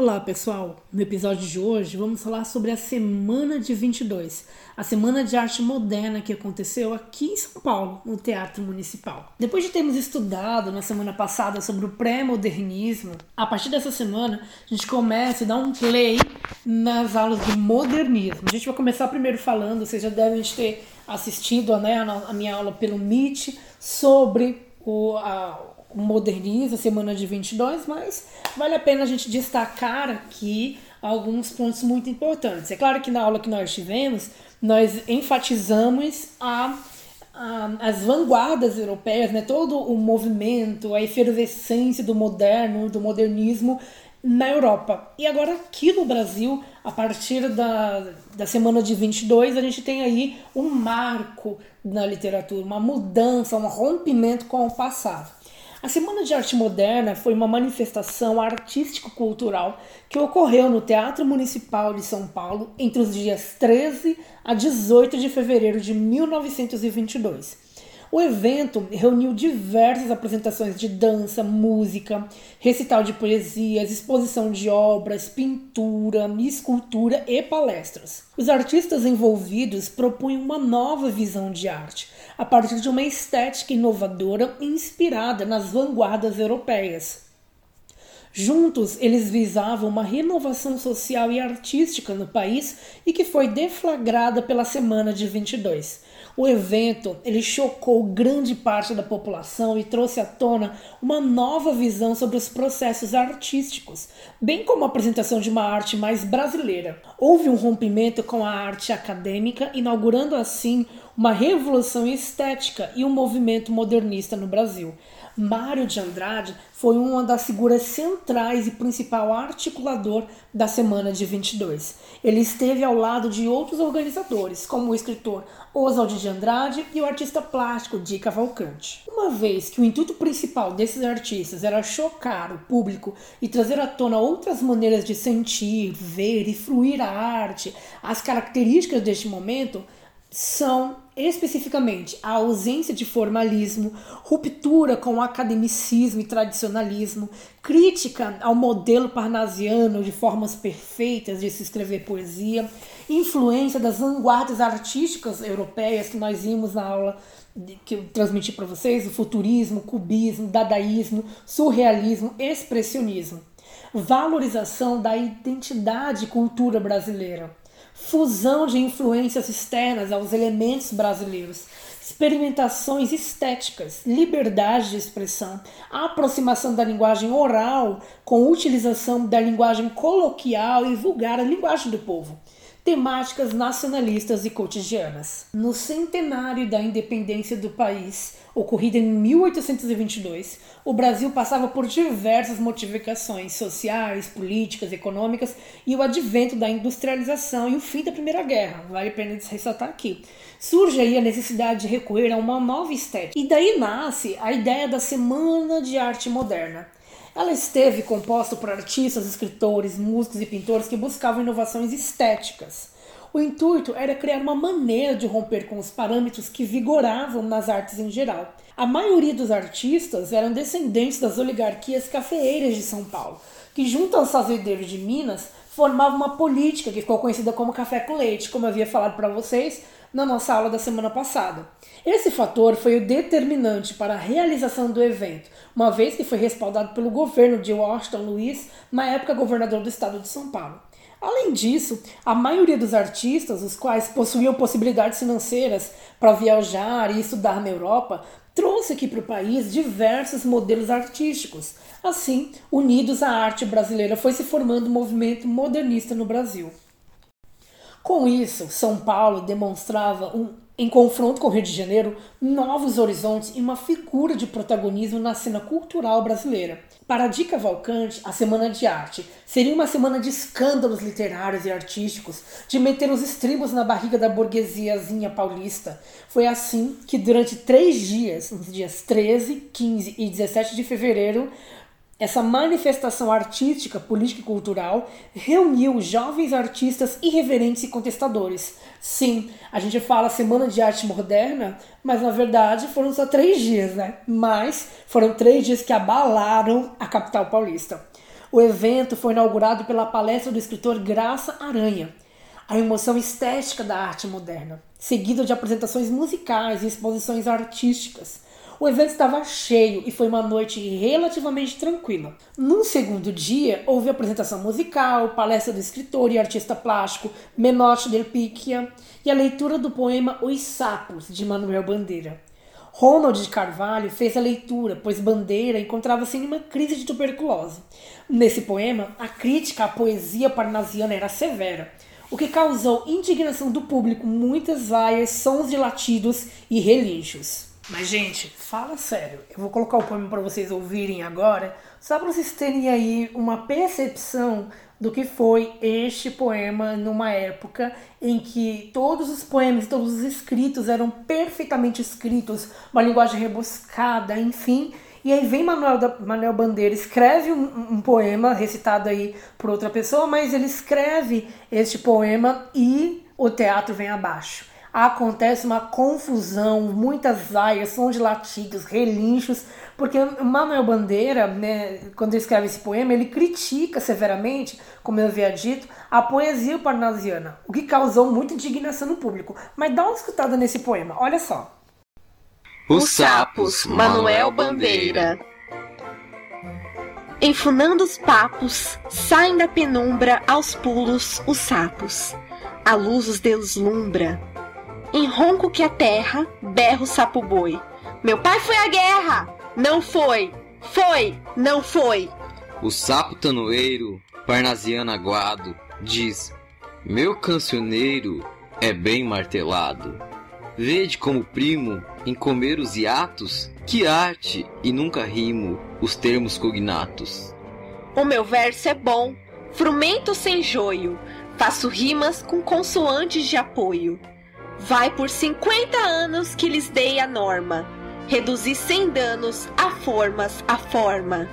Olá pessoal, no episódio de hoje vamos falar sobre a Semana de 22, a Semana de Arte Moderna que aconteceu aqui em São Paulo, no Teatro Municipal. Depois de termos estudado na semana passada sobre o pré-modernismo, a partir dessa semana a gente começa a dar um play nas aulas de modernismo. A gente vai começar primeiro falando, vocês já devem ter assistido né, a minha aula pelo Meet sobre o, a, moderniza a semana de 22, mas vale a pena a gente destacar aqui alguns pontos muito importantes. É claro que na aula que nós tivemos, nós enfatizamos a, a, as vanguardas europeias, né? todo o movimento, a efervescência do moderno, do modernismo na Europa. E agora aqui no Brasil, a partir da, da semana de 22, a gente tem aí um marco na literatura, uma mudança, um rompimento com o passado. A Semana de Arte Moderna foi uma manifestação artístico-cultural que ocorreu no Teatro Municipal de São Paulo entre os dias 13 a 18 de fevereiro de 1922. O evento reuniu diversas apresentações de dança, música, recital de poesias, exposição de obras, pintura, escultura e palestras. Os artistas envolvidos propunham uma nova visão de arte, a partir de uma estética inovadora inspirada nas vanguardas europeias. Juntos, eles visavam uma renovação social e artística no país e que foi deflagrada pela Semana de 22. O evento ele chocou grande parte da população e trouxe à tona uma nova visão sobre os processos artísticos, bem como a apresentação de uma arte mais brasileira. Houve um rompimento com a arte acadêmica, inaugurando assim uma revolução estética e um movimento modernista no Brasil. Mário de Andrade foi uma das figuras centrais e principal articulador da Semana de 22. Ele esteve ao lado de outros organizadores, como o escritor Oswald de Andrade e o artista plástico Di Cavalcante. Uma vez que o intuito principal desses artistas era chocar o público e trazer à tona outras maneiras de sentir, ver e fruir a arte, as características deste momento são especificamente a ausência de formalismo, ruptura com o academicismo e tradicionalismo, crítica ao modelo parnasiano de formas perfeitas de se escrever poesia, influência das vanguardas artísticas europeias que nós vimos na aula que eu transmiti para vocês, o futurismo, cubismo, dadaísmo, surrealismo, expressionismo. Valorização da identidade e cultura brasileira fusão de influências externas aos elementos brasileiros, experimentações estéticas, liberdade de expressão, aproximação da linguagem oral com utilização da linguagem coloquial e vulgar, a linguagem do povo temáticas nacionalistas e cotidianas. No centenário da independência do país, ocorrida em 1822, o Brasil passava por diversas modificações sociais, políticas, econômicas e o advento da industrialização e o fim da Primeira Guerra. Vale a pena ressaltar aqui. Surge aí a necessidade de recorrer a uma nova estética. E daí nasce a ideia da Semana de Arte Moderna ela esteve composta por artistas, escritores, músicos e pintores que buscavam inovações estéticas. O intuito era criar uma maneira de romper com os parâmetros que vigoravam nas artes em geral. A maioria dos artistas eram descendentes das oligarquias cafeeiras de São Paulo, que, junto aos fazendeiros de Minas, formavam uma política que ficou conhecida como café com leite, como eu havia falado para vocês na nossa aula da semana passada. Esse fator foi o determinante para a realização do evento, uma vez que foi respaldado pelo governo de Washington Luiz, na época governador do estado de São Paulo. Além disso, a maioria dos artistas, os quais possuíam possibilidades financeiras para viajar e estudar na Europa, trouxe aqui para o país diversos modelos artísticos. Assim, unidos à arte brasileira, foi se formando um movimento modernista no Brasil. Com isso, São Paulo demonstrava um em confronto com o Rio de Janeiro, novos horizontes e uma figura de protagonismo na cena cultural brasileira. Para Dica Cavalcante, a Semana de Arte seria uma semana de escândalos literários e artísticos, de meter os estribos na barriga da burguesiazinha paulista. Foi assim que, durante três dias, nos dias 13, 15 e 17 de fevereiro, essa manifestação artística, política e cultural reuniu jovens artistas irreverentes e contestadores. Sim, a gente fala Semana de Arte Moderna, mas na verdade foram só três dias, né? Mas foram três dias que abalaram a capital paulista. O evento foi inaugurado pela palestra do escritor Graça Aranha, a emoção estética da arte moderna, seguido de apresentações musicais e exposições artísticas. O evento estava cheio e foi uma noite relativamente tranquila. No segundo dia, houve apresentação musical, palestra do escritor e artista plástico Menotti del Picchia e a leitura do poema Os Sapos, de Manuel Bandeira. Ronald de Carvalho fez a leitura, pois Bandeira encontrava-se em uma crise de tuberculose. Nesse poema, a crítica à poesia parnasiana era severa, o que causou indignação do público, muitas vaias, sons de latidos e relinchos. Mas, gente, fala sério. Eu vou colocar o poema para vocês ouvirem agora, só para vocês terem aí uma percepção do que foi este poema numa época em que todos os poemas, todos os escritos eram perfeitamente escritos, uma linguagem rebuscada, enfim. E aí vem Manuel, da, Manuel Bandeira, escreve um, um, poema recitado aí por outra pessoa, mas ele escreve este poema e o teatro vem abaixo acontece uma confusão, muitas vaias, sons de latidos, relinchos, porque Manuel Bandeira, né, quando ele escreve esse poema, ele critica severamente, como eu havia dito, a poesia parnasiana, o que causou muita indignação no público. Mas dá uma escutada nesse poema, olha só. Os sapos, Manuel Bandeira. Enfunando os papos, saem da penumbra aos pulos os sapos. A luz os deslumbra, em ronco que a terra, berro sapo boi. Meu pai foi à guerra! Não foi! Foi! Não foi! O sapo tanoeiro, parnasiano aguado, diz: Meu cancioneiro é bem martelado. Vede como primo em comer os hiatos, que arte e nunca rimo os termos cognatos. O meu verso é bom, frumento sem joio, faço rimas com consoantes de apoio. Vai por 50 anos que lhes dei a norma. Reduzir sem danos a formas a forma.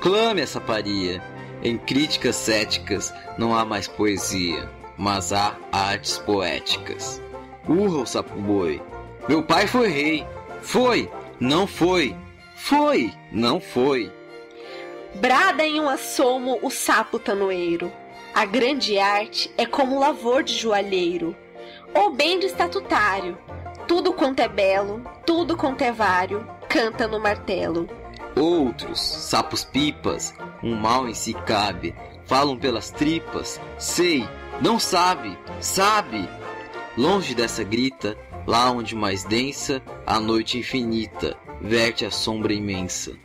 Clame essa paria. Em críticas céticas não há mais poesia, mas há artes poéticas. Urra o sapo boi. Meu pai foi rei. Foi, não foi. Foi, não foi. Brada em um assomo o sapo tanoeiro. A grande arte é como lavor de joalheiro ou bem de estatutário. Tudo quanto é belo, tudo quanto é vário, canta no martelo. Outros, sapos pipas, um mal em si cabe, falam pelas tripas, sei, não sabe, sabe. Longe dessa grita, lá onde mais densa, a noite infinita, verte a sombra imensa.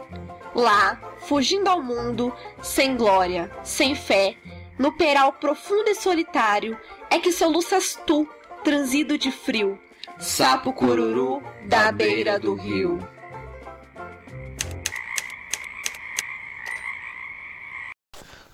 Lá, fugindo ao mundo, sem glória, sem fé, no peral profundo e solitário, é que soluças tu, transido de frio, sapo cururu da beira do rio.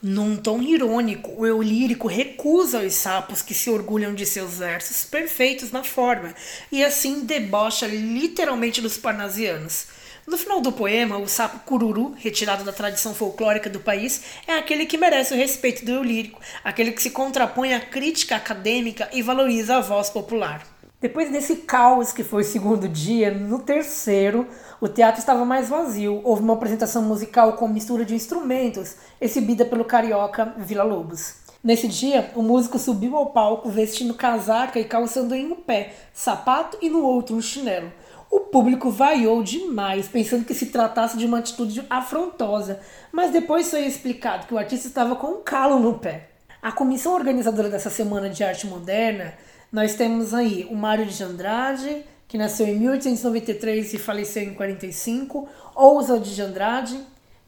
Num tom irônico, o eu lírico recusa os sapos que se orgulham de seus versos perfeitos na forma e assim debocha literalmente dos parnasianos. No final do poema, o sapo cururu, retirado da tradição folclórica do país, é aquele que merece o respeito do lírico, aquele que se contrapõe à crítica acadêmica e valoriza a voz popular. Depois desse caos que foi o segundo dia, no terceiro, o teatro estava mais vazio. Houve uma apresentação musical com mistura de instrumentos, exibida pelo carioca Vila Lobos. Nesse dia, o músico subiu ao palco vestindo casaca e calçando em um pé sapato e no outro um chinelo. O público vaiou demais, pensando que se tratasse de uma atitude afrontosa, mas depois foi explicado que o artista estava com um calo no pé. A comissão organizadora dessa Semana de Arte Moderna, nós temos aí o Mário de Andrade, que nasceu em 1893 e faleceu em 45, Ousa de Andrade,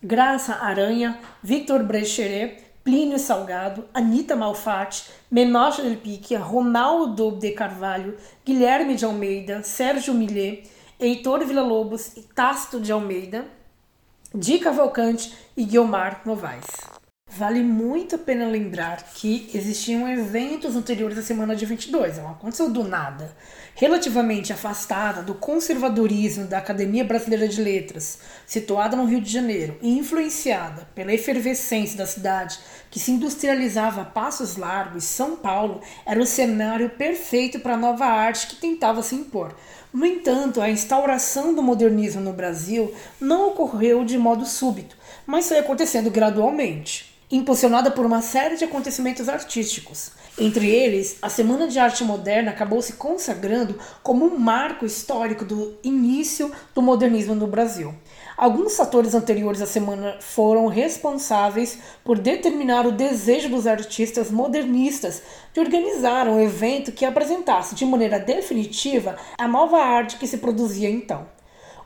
Graça Aranha, Victor Brecheret, Plínio Salgado, Anita Malfatti, Menoche del Picchia, Ronaldo de Carvalho, Guilherme de Almeida, Sérgio Millet, Heitor Villa-Lobos e Tácito de Almeida, Di Cavalcante e Guilmar Novaes. Vale muito a pena lembrar que existiam eventos anteriores à semana de 22, não aconteceu do nada. Relativamente afastada do conservadorismo da Academia Brasileira de Letras, situada no Rio de Janeiro e influenciada pela efervescência da cidade que se industrializava a passos largos, São Paulo era o cenário perfeito para a nova arte que tentava se impor, no entanto, a instauração do modernismo no Brasil não ocorreu de modo súbito, mas foi acontecendo gradualmente, impulsionada por uma série de acontecimentos artísticos. Entre eles, a Semana de Arte Moderna acabou se consagrando como um marco histórico do início do modernismo no Brasil. Alguns fatores anteriores à semana foram responsáveis por determinar o desejo dos artistas modernistas de organizar um evento que apresentasse de maneira definitiva a nova arte que se produzia então.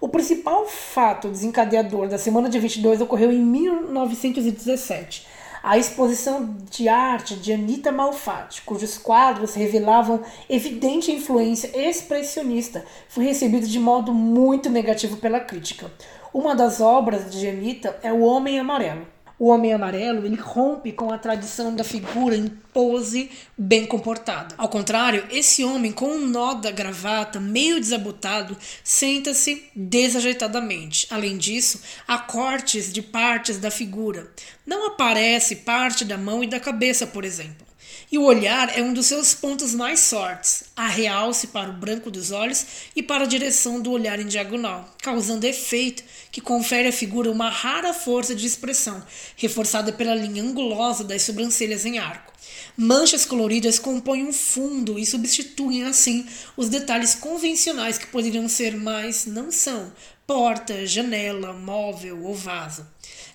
O principal fato desencadeador da Semana de 22 ocorreu em 1917, a exposição de arte de Anita Malfatti, cujos quadros revelavam evidente influência expressionista, foi recebido de modo muito negativo pela crítica. Uma das obras de Anita é O Homem Amarelo. O Homem Amarelo ele rompe com a tradição da figura em pose bem comportada. Ao contrário, esse homem com um nó da gravata meio desabotado senta-se desajeitadamente. Além disso, há cortes de partes da figura. Não aparece parte da mão e da cabeça, por exemplo. E o olhar é um dos seus pontos mais fortes. Há realce para o branco dos olhos e para a direção do olhar em diagonal, causando efeito que confere à figura uma rara força de expressão, reforçada pela linha angulosa das sobrancelhas em arco. Manchas coloridas compõem um fundo e substituem assim os detalhes convencionais que poderiam ser, mas não são, porta, janela, móvel ou vaso.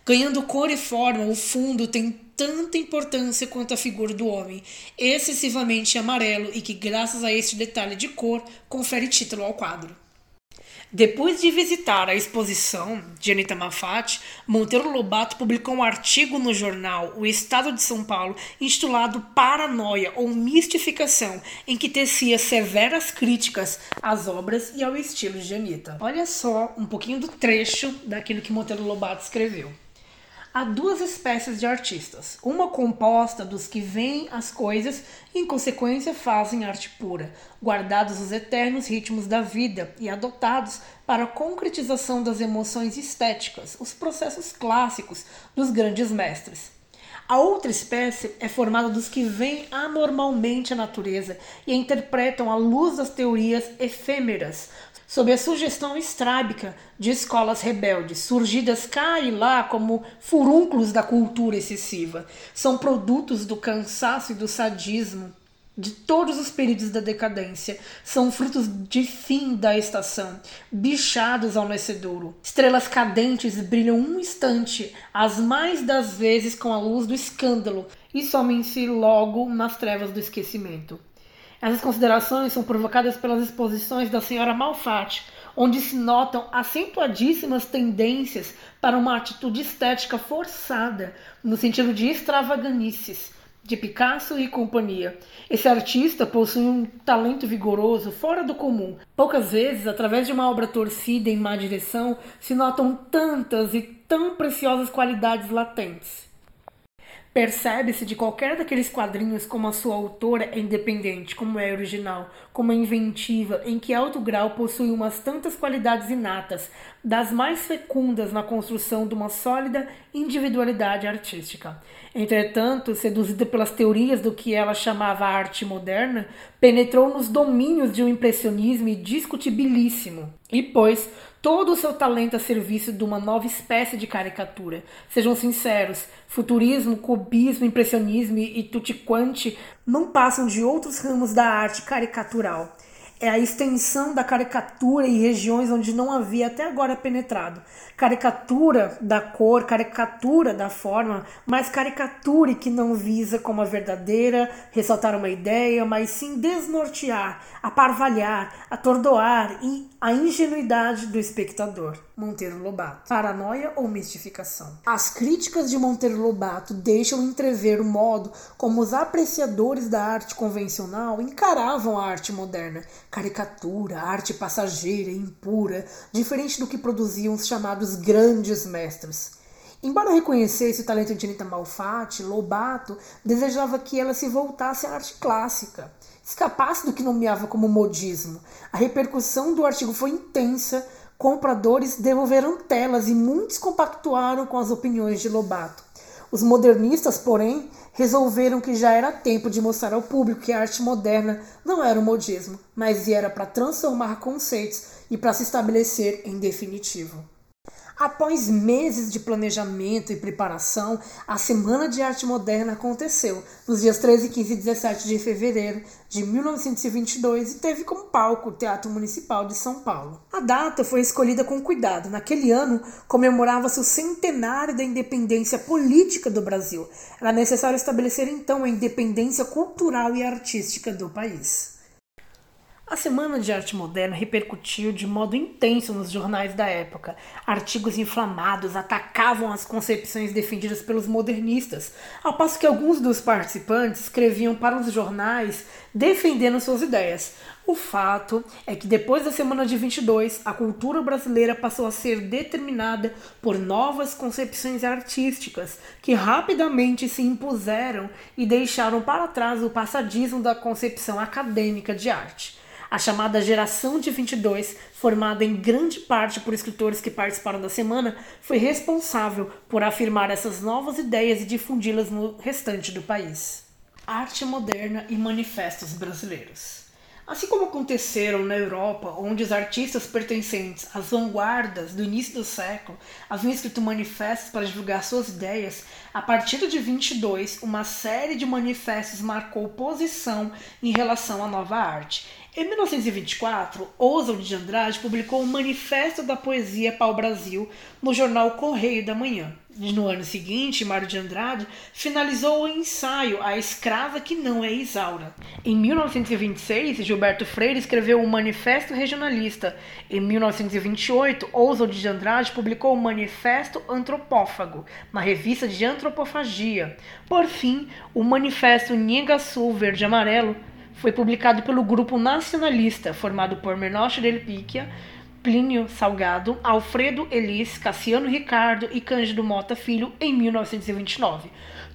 Ganhando cor e forma, o fundo tem tanta importância quanto a figura do homem, excessivamente amarelo e que, graças a este detalhe de cor, confere título ao quadro. Depois de visitar a exposição de Anita Mafati, Monteiro Lobato publicou um artigo no jornal O Estado de São Paulo intitulado Paranoia ou Mistificação, em que tecia severas críticas às obras e ao estilo de Anita. Olha só um pouquinho do trecho daquilo que Monteiro Lobato escreveu. Há duas espécies de artistas, uma composta dos que veem as coisas e, em consequência, fazem arte pura, guardados os eternos ritmos da vida e adotados para a concretização das emoções estéticas, os processos clássicos dos grandes mestres. A outra espécie é formada dos que veem anormalmente a natureza e interpretam à luz das teorias efêmeras, sob a sugestão estrábica de escolas rebeldes, surgidas cá e lá como furúnculos da cultura excessiva. São produtos do cansaço e do sadismo de todos os períodos da decadência. São frutos de fim da estação, bichados ao nascedouro. Estrelas cadentes brilham um instante, as mais das vezes com a luz do escândalo, e somem-se logo nas trevas do esquecimento. Essas considerações são provocadas pelas exposições da senhora Malfatti, onde se notam acentuadíssimas tendências para uma atitude estética forçada, no sentido de extravaganices, de Picasso e companhia. Esse artista possui um talento vigoroso fora do comum. Poucas vezes, através de uma obra torcida em má direção, se notam tantas e tão preciosas qualidades latentes. Percebe-se de qualquer daqueles quadrinhos como a sua autora é independente, como é original, como é inventiva, em que alto grau possui umas tantas qualidades inatas, das mais fecundas na construção de uma sólida individualidade artística. Entretanto, seduzida pelas teorias do que ela chamava arte moderna, penetrou nos domínios de um impressionismo discutibilíssimo e pôs todo o seu talento a serviço de uma nova espécie de caricatura. Sejam sinceros, futurismo, cubismo, impressionismo e tutti quanti não passam de outros ramos da arte caricatural é a extensão da caricatura em regiões onde não havia até agora penetrado. Caricatura da cor, caricatura da forma, mas caricatura que não visa como a verdadeira ressaltar uma ideia, mas sim desnortear, aparvalhar, atordoar e a ingenuidade do espectador. Monteiro Lobato. Paranoia ou mistificação? As críticas de Monteiro Lobato deixam entrever o modo como os apreciadores da arte convencional encaravam a arte moderna. Caricatura, arte passageira e impura, diferente do que produziam os chamados grandes mestres. Embora reconhecesse o talento de Anita Malfatti, Lobato desejava que ela se voltasse à arte clássica, escapasse do que nomeava como modismo. A repercussão do artigo foi intensa, compradores devolveram telas e muitos compactuaram com as opiniões de Lobato. Os modernistas, porém, resolveram que já era tempo de mostrar ao público que a arte moderna não era um modismo, mas era para transformar conceitos e para se estabelecer em definitivo. Após meses de planejamento e preparação, a Semana de Arte Moderna aconteceu nos dias 13, 15 e 17 de fevereiro de 1922 e teve como palco o Teatro Municipal de São Paulo. A data foi escolhida com cuidado. Naquele ano, comemorava-se o centenário da independência política do Brasil. Era necessário estabelecer então a independência cultural e artística do país. A Semana de Arte Moderna repercutiu de modo intenso nos jornais da época. Artigos inflamados atacavam as concepções defendidas pelos modernistas, ao passo que alguns dos participantes escreviam para os jornais defendendo suas ideias. O fato é que depois da Semana de 22, a cultura brasileira passou a ser determinada por novas concepções artísticas que rapidamente se impuseram e deixaram para trás o passadismo da concepção acadêmica de arte. A chamada Geração de 22, formada em grande parte por escritores que participaram da semana, foi responsável por afirmar essas novas ideias e difundi-las no restante do país. Arte moderna e manifestos brasileiros. Assim como aconteceram na Europa, onde os artistas pertencentes às vanguardas do início do século haviam escrito manifestos para divulgar suas ideias, a partir de 22, uma série de manifestos marcou posição em relação à nova arte. Em 1924, Oswald de Andrade publicou o Manifesto da Poesia Pau-Brasil no jornal Correio da Manhã. No ano seguinte, Mário de Andrade finalizou o ensaio A Escrava que Não é Isaura. Em 1926, Gilberto Freire escreveu o Manifesto Regionalista. Em 1928, Oswald de Andrade publicou o Manifesto Antropófago, na revista de Antropofagia. Por fim, o Manifesto Nhangaçu Verde Amarelo foi publicado pelo grupo nacionalista formado por Menoche del Picchia, Plínio Salgado, Alfredo Elis, Cassiano Ricardo e Cândido Mota Filho em 1929.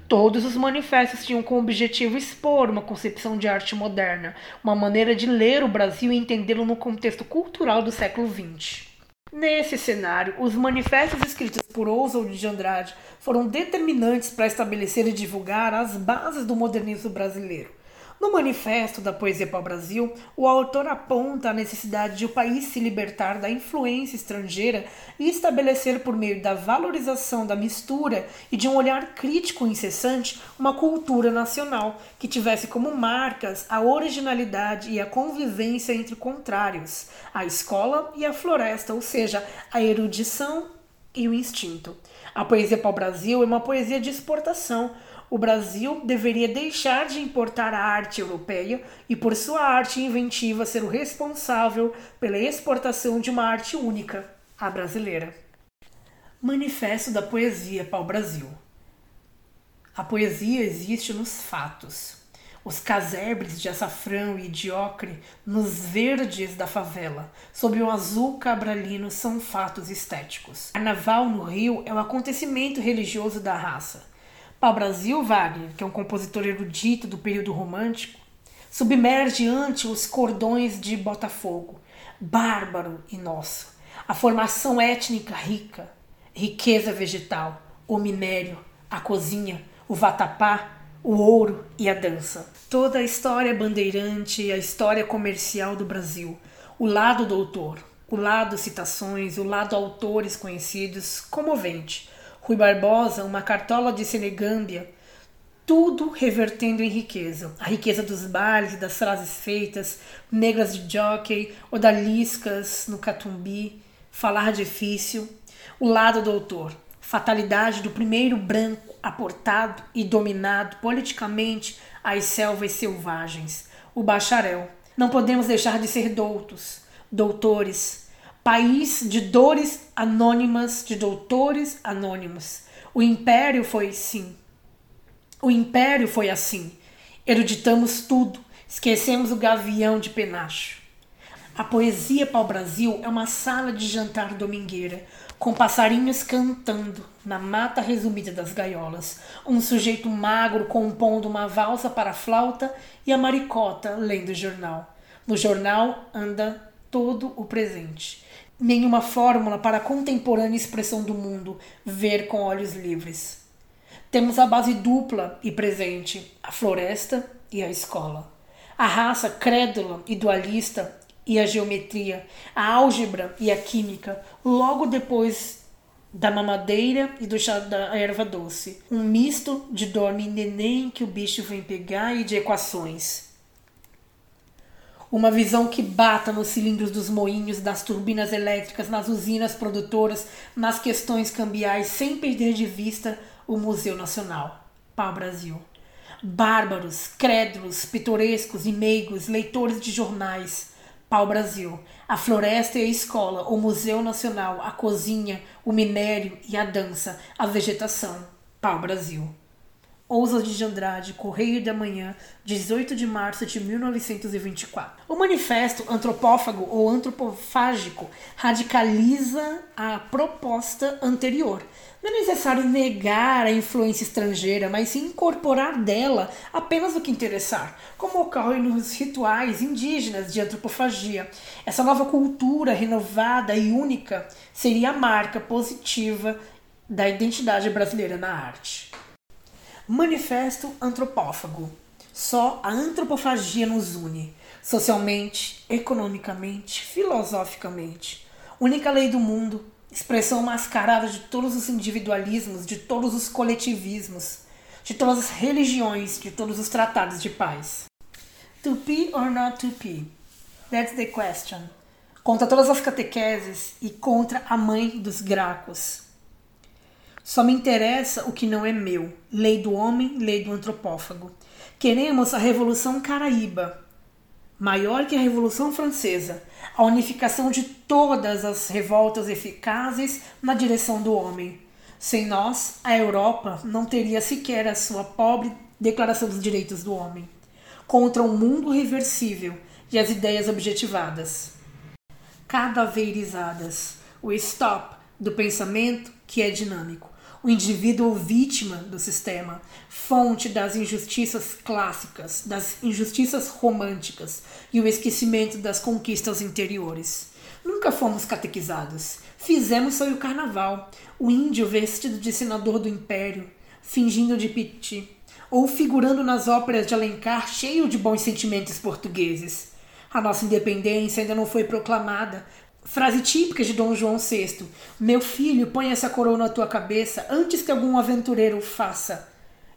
Todos os manifestos tinham como objetivo expor uma concepção de arte moderna, uma maneira de ler o Brasil e entendê-lo no contexto cultural do século XX. Nesse cenário, os manifestos escritos por Oswald de Andrade foram determinantes para estabelecer e divulgar as bases do modernismo brasileiro. No Manifesto da Poesia para o Brasil, o autor aponta a necessidade de o país se libertar da influência estrangeira e estabelecer, por meio da valorização da mistura e de um olhar crítico incessante, uma cultura nacional que tivesse como marcas a originalidade e a convivência entre contrários, a escola e a floresta, ou seja, a erudição e o instinto. A poesia para o Brasil é uma poesia de exportação o Brasil deveria deixar de importar a arte europeia e, por sua arte inventiva, ser o responsável pela exportação de uma arte única, a brasileira. Manifesto da Poesia para o Brasil. A poesia existe nos fatos. Os casebres de açafrão e de ocre nos verdes da favela, sob o azul cabralino, são fatos estéticos. Carnaval no Rio é o acontecimento religioso da raça Pau-Brasil, Wagner, que é um compositor erudito do período romântico, submerge ante os cordões de Botafogo, bárbaro e nosso, a formação étnica rica, riqueza vegetal, o minério, a cozinha, o vatapá, o ouro e a dança. Toda a história bandeirante a história comercial do Brasil, o lado doutor, o lado citações, o lado autores conhecidos, comovente Rui Barbosa, uma cartola de Senegâmbia, tudo revertendo em riqueza. A riqueza dos bailes das frases feitas, negras de jockey, odaliscas no catumbi, falar difícil. O lado do autor, fatalidade do primeiro branco aportado e dominado politicamente às selvas selvagens. O bacharel. Não podemos deixar de ser doutos, doutores, país de dores anônimas, de doutores anônimos. O império foi sim. O império foi assim. Eruditamos tudo, esquecemos o gavião de penacho. A poesia para o Brasil é uma sala de jantar domingueira, com passarinhos cantando na mata resumida das gaiolas, um sujeito magro compondo uma valsa para a flauta e a maricota lendo o jornal. No jornal anda todo o presente nenhuma fórmula para a contemporânea expressão do mundo, ver com olhos livres. Temos a base dupla e presente, a floresta e a escola. A raça crédula e dualista e a geometria, a álgebra e a química, logo depois da mamadeira e do chá da erva doce. Um misto de dorme neném que o bicho vem pegar e de equações. Uma visão que bata nos cilindros dos moinhos, das turbinas elétricas, nas usinas produtoras, nas questões cambiais, sem perder de vista o Museu Nacional. Pau Brasil. Bárbaros, crédulos, pitorescos e meigos, leitores de jornais. Pau Brasil. A floresta e a escola, o Museu Nacional, a cozinha, o minério e a dança, a vegetação. Pau Brasil. Ousa de Andrade, Correio da Manhã, 18 de março de 1924. O manifesto antropófago ou antropofágico radicaliza a proposta anterior. Não é necessário negar a influência estrangeira, mas sim incorporar dela apenas o que interessar, como ocorre nos rituais indígenas de antropofagia. Essa nova cultura renovada e única seria a marca positiva da identidade brasileira na arte. Manifesto antropófago. Só a antropofagia nos une, socialmente, economicamente, filosoficamente. Única lei do mundo, expressão mascarada de todos os individualismos, de todos os coletivismos, de todas as religiões, de todos os tratados de paz. Be or not be? That's the question. Contra todas as catequeses e contra a mãe dos gracos. Só me interessa o que não é meu. Lei do homem, lei do antropófago. Queremos a Revolução Caraíba, maior que a Revolução Francesa, a unificação de todas as revoltas eficazes na direção do homem. Sem nós, a Europa não teria sequer a sua pobre Declaração dos Direitos do Homem. Contra um mundo reversível e as ideias objetivadas. Cadaveirizadas. O stop do pensamento que é dinâmico o indivíduo vítima do sistema, fonte das injustiças clássicas, das injustiças românticas e o esquecimento das conquistas interiores. Nunca fomos catequizados. Fizemos foi o carnaval, o índio vestido de senador do império, fingindo de piti, ou figurando nas óperas de Alencar cheio de bons sentimentos portugueses. A nossa independência ainda não foi proclamada, Frase típica de Dom João VI: Meu filho, põe essa coroa na tua cabeça antes que algum aventureiro o faça.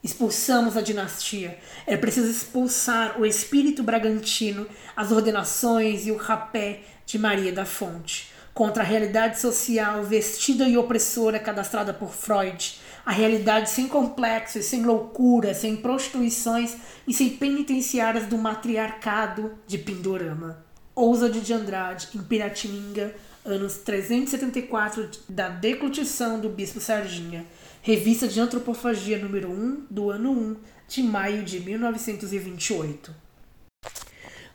Expulsamos a dinastia. É preciso expulsar o espírito bragantino, as ordenações e o rapé de Maria da Fonte. Contra a realidade social vestida e opressora cadastrada por Freud, a realidade sem complexos, sem loucura, sem prostituições e sem penitenciárias do matriarcado de Pindorama. Ousa de Andrade, em Piratininga, anos 374 da declutição do Bispo Sarginha, revista de antropofagia número 1 do ano 1 de maio de 1928.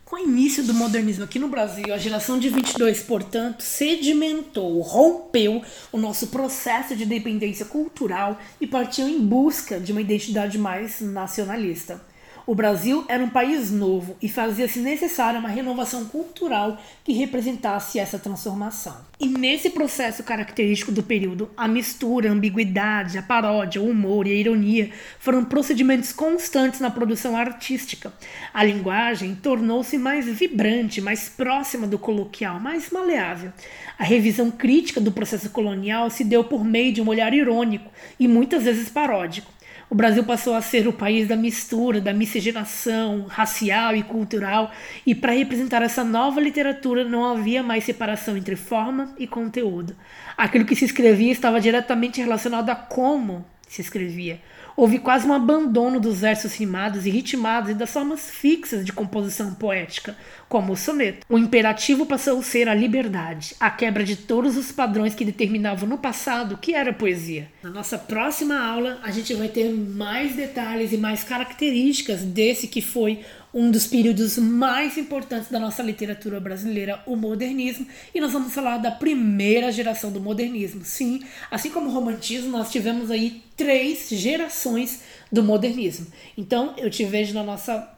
Com o início do modernismo aqui no Brasil, a geração de 22, portanto, sedimentou, rompeu o nosso processo de dependência cultural e partiu em busca de uma identidade mais nacionalista. O Brasil era um país novo e fazia-se necessária uma renovação cultural que representasse essa transformação. E nesse processo característico do período, a mistura, a ambiguidade, a paródia, o humor e a ironia foram procedimentos constantes na produção artística. A linguagem tornou-se mais vibrante, mais próxima do coloquial, mais maleável. A revisão crítica do processo colonial se deu por meio de um olhar irônico e muitas vezes paródico. O Brasil passou a ser o país da mistura, da miscigenação racial e cultural, e para representar essa nova literatura não havia mais separação entre forma e conteúdo. Aquilo que se escrevia estava diretamente relacionado a como se escrevia. Houve quase um abandono dos versos rimados e ritmados e das formas fixas de composição poética, como o soneto. O imperativo passou a ser a liberdade, a quebra de todos os padrões que determinavam no passado o que era poesia. Na nossa próxima aula, a gente vai ter mais detalhes e mais características desse que foi um dos períodos mais importantes da nossa literatura brasileira, o modernismo, e nós vamos falar da primeira geração do modernismo. Sim, assim como o romantismo, nós tivemos aí três gerações do modernismo. Então, eu te vejo na nossa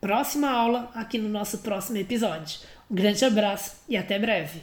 próxima aula, aqui no nosso próximo episódio. Um grande abraço e até breve.